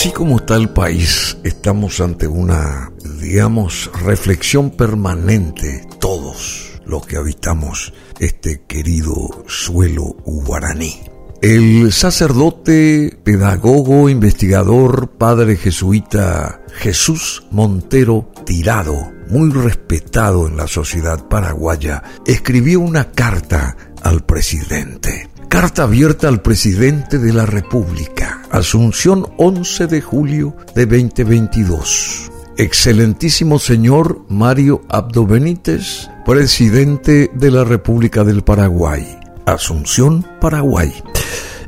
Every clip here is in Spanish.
Así como está el país, estamos ante una, digamos, reflexión permanente, todos los que habitamos este querido suelo guaraní. El sacerdote, pedagogo, investigador, padre jesuita Jesús Montero Tirado, muy respetado en la sociedad paraguaya, escribió una carta al presidente. Carta abierta al presidente de la República. Asunción 11 de julio de 2022. Excelentísimo señor Mario Abdo Benítez, presidente de la República del Paraguay. Asunción, Paraguay.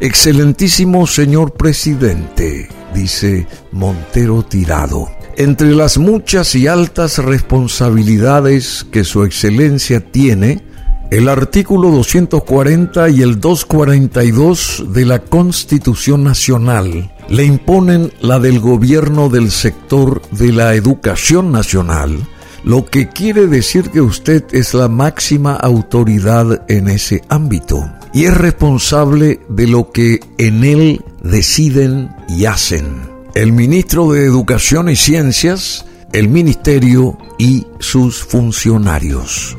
Excelentísimo señor presidente, dice Montero Tirado. Entre las muchas y altas responsabilidades que su excelencia tiene, el artículo 240 y el 242 de la Constitución Nacional le imponen la del gobierno del sector de la educación nacional, lo que quiere decir que usted es la máxima autoridad en ese ámbito y es responsable de lo que en él deciden y hacen. El ministro de Educación y Ciencias, el ministerio y sus funcionarios.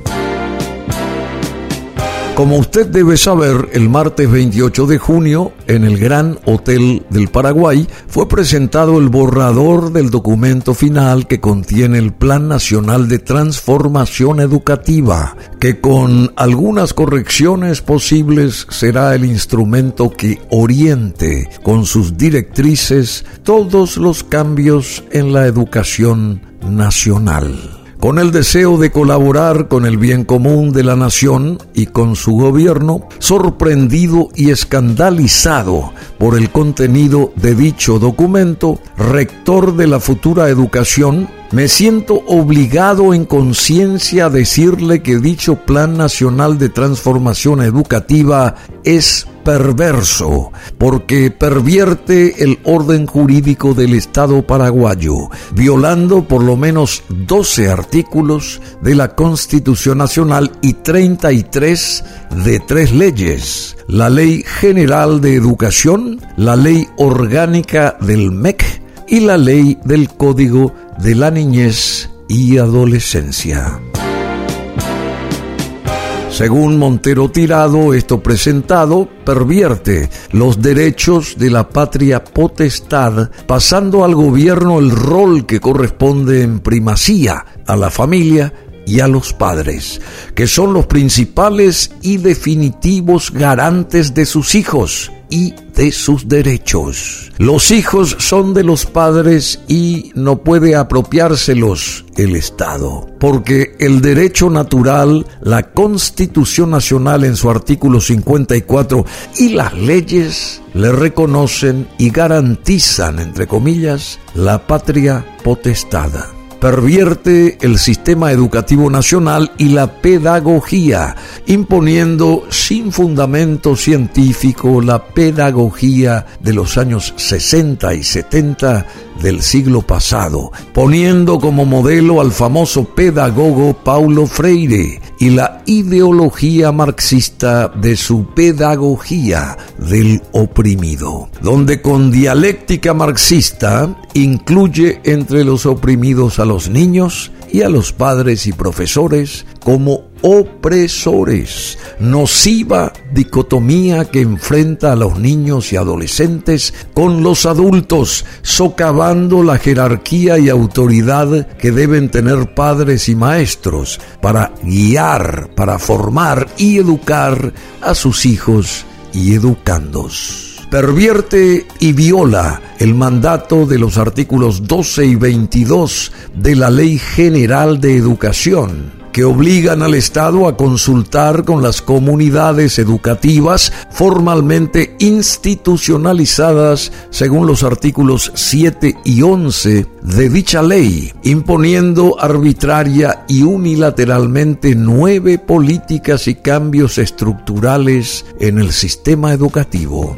Como usted debe saber, el martes 28 de junio, en el Gran Hotel del Paraguay, fue presentado el borrador del documento final que contiene el Plan Nacional de Transformación Educativa, que con algunas correcciones posibles será el instrumento que oriente con sus directrices todos los cambios en la educación nacional con el deseo de colaborar con el bien común de la nación y con su gobierno, sorprendido y escandalizado por el contenido de dicho documento, rector de la futura educación, me siento obligado en conciencia a decirle que dicho Plan Nacional de Transformación Educativa es perverso porque pervierte el orden jurídico del Estado paraguayo, violando por lo menos 12 artículos de la Constitución Nacional y 33 de tres leyes. La Ley General de Educación, la Ley Orgánica del MEC y la Ley del Código de la Niñez y Adolescencia. Según Montero Tirado, esto presentado pervierte los derechos de la patria potestad, pasando al gobierno el rol que corresponde en primacía a la familia y a los padres, que son los principales y definitivos garantes de sus hijos y de sus derechos. Los hijos son de los padres y no puede apropiárselos el Estado, porque el derecho natural, la Constitución Nacional en su artículo 54 y las leyes le reconocen y garantizan, entre comillas, la patria potestada pervierte el sistema educativo nacional y la pedagogía, imponiendo sin fundamento científico la pedagogía de los años 60 y 70 del siglo pasado, poniendo como modelo al famoso pedagogo Paulo Freire y la ideología marxista de su pedagogía del oprimido, donde con dialéctica marxista incluye entre los oprimidos a los niños y a los padres y profesores como opresores, nociva dicotomía que enfrenta a los niños y adolescentes con los adultos, socavando la jerarquía y autoridad que deben tener padres y maestros para guiar, para formar y educar a sus hijos y educandos. Pervierte y viola el mandato de los artículos 12 y 22 de la Ley General de Educación que obligan al Estado a consultar con las comunidades educativas formalmente institucionalizadas según los artículos 7 y 11 de dicha ley, imponiendo arbitraria y unilateralmente nueve políticas y cambios estructurales en el sistema educativo.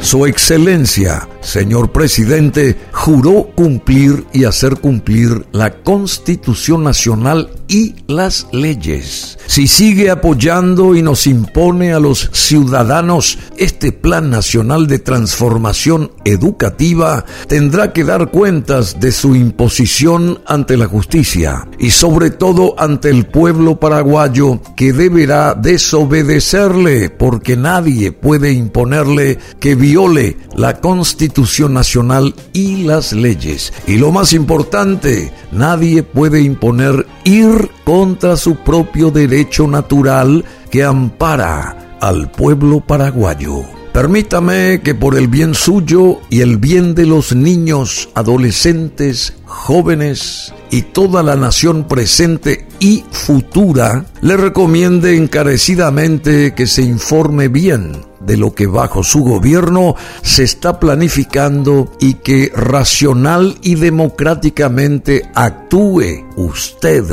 Su Excelencia, señor presidente, juró cumplir y hacer cumplir la Constitución Nacional y las leyes. Si sigue apoyando y nos impone a los ciudadanos este Plan Nacional de Transformación Educativa, tendrá que dar cuentas de su imposición ante la justicia y sobre todo ante el pueblo paraguayo que deberá desobedecerle porque nadie puede imponerle que viole la Constitución Nacional y las leyes. Y lo más importante, nadie puede imponer ir contra su propio derecho natural que ampara al pueblo paraguayo. Permítame que por el bien suyo y el bien de los niños, adolescentes, jóvenes y toda la nación presente y futura, le recomiende encarecidamente que se informe bien de lo que bajo su gobierno se está planificando y que racional y democráticamente actúe usted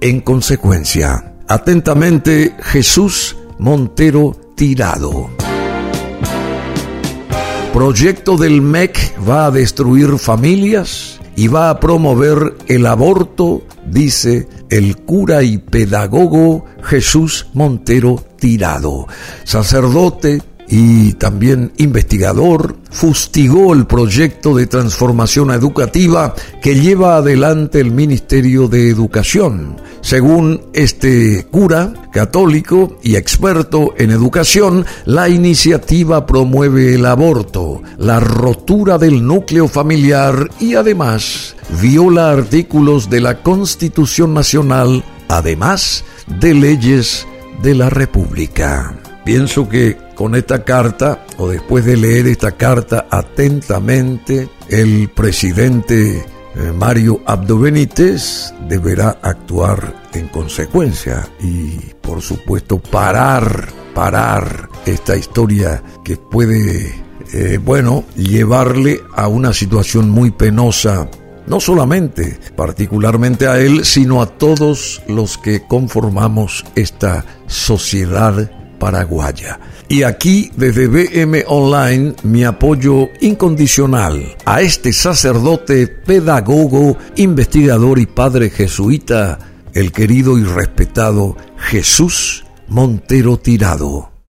en consecuencia. Atentamente, Jesús Montero Tirado. Proyecto del MEC va a destruir familias y va a promover el aborto, dice el cura y pedagogo Jesús Montero Tirado, sacerdote, y también investigador, fustigó el proyecto de transformación educativa que lleva adelante el Ministerio de Educación. Según este cura católico y experto en educación, la iniciativa promueve el aborto, la rotura del núcleo familiar y además viola artículos de la Constitución Nacional, además de leyes de la República. Pienso que con esta carta, o después de leer esta carta atentamente, el presidente eh, Mario Abdo Benítez deberá actuar en consecuencia y, por supuesto, parar, parar esta historia que puede, eh, bueno, llevarle a una situación muy penosa no solamente, particularmente a él, sino a todos los que conformamos esta sociedad Y aquí desde BM Online mi apoyo incondicional a este sacerdote, pedagogo, investigador y padre jesuita, el querido y respetado Jesús Montero Tirado.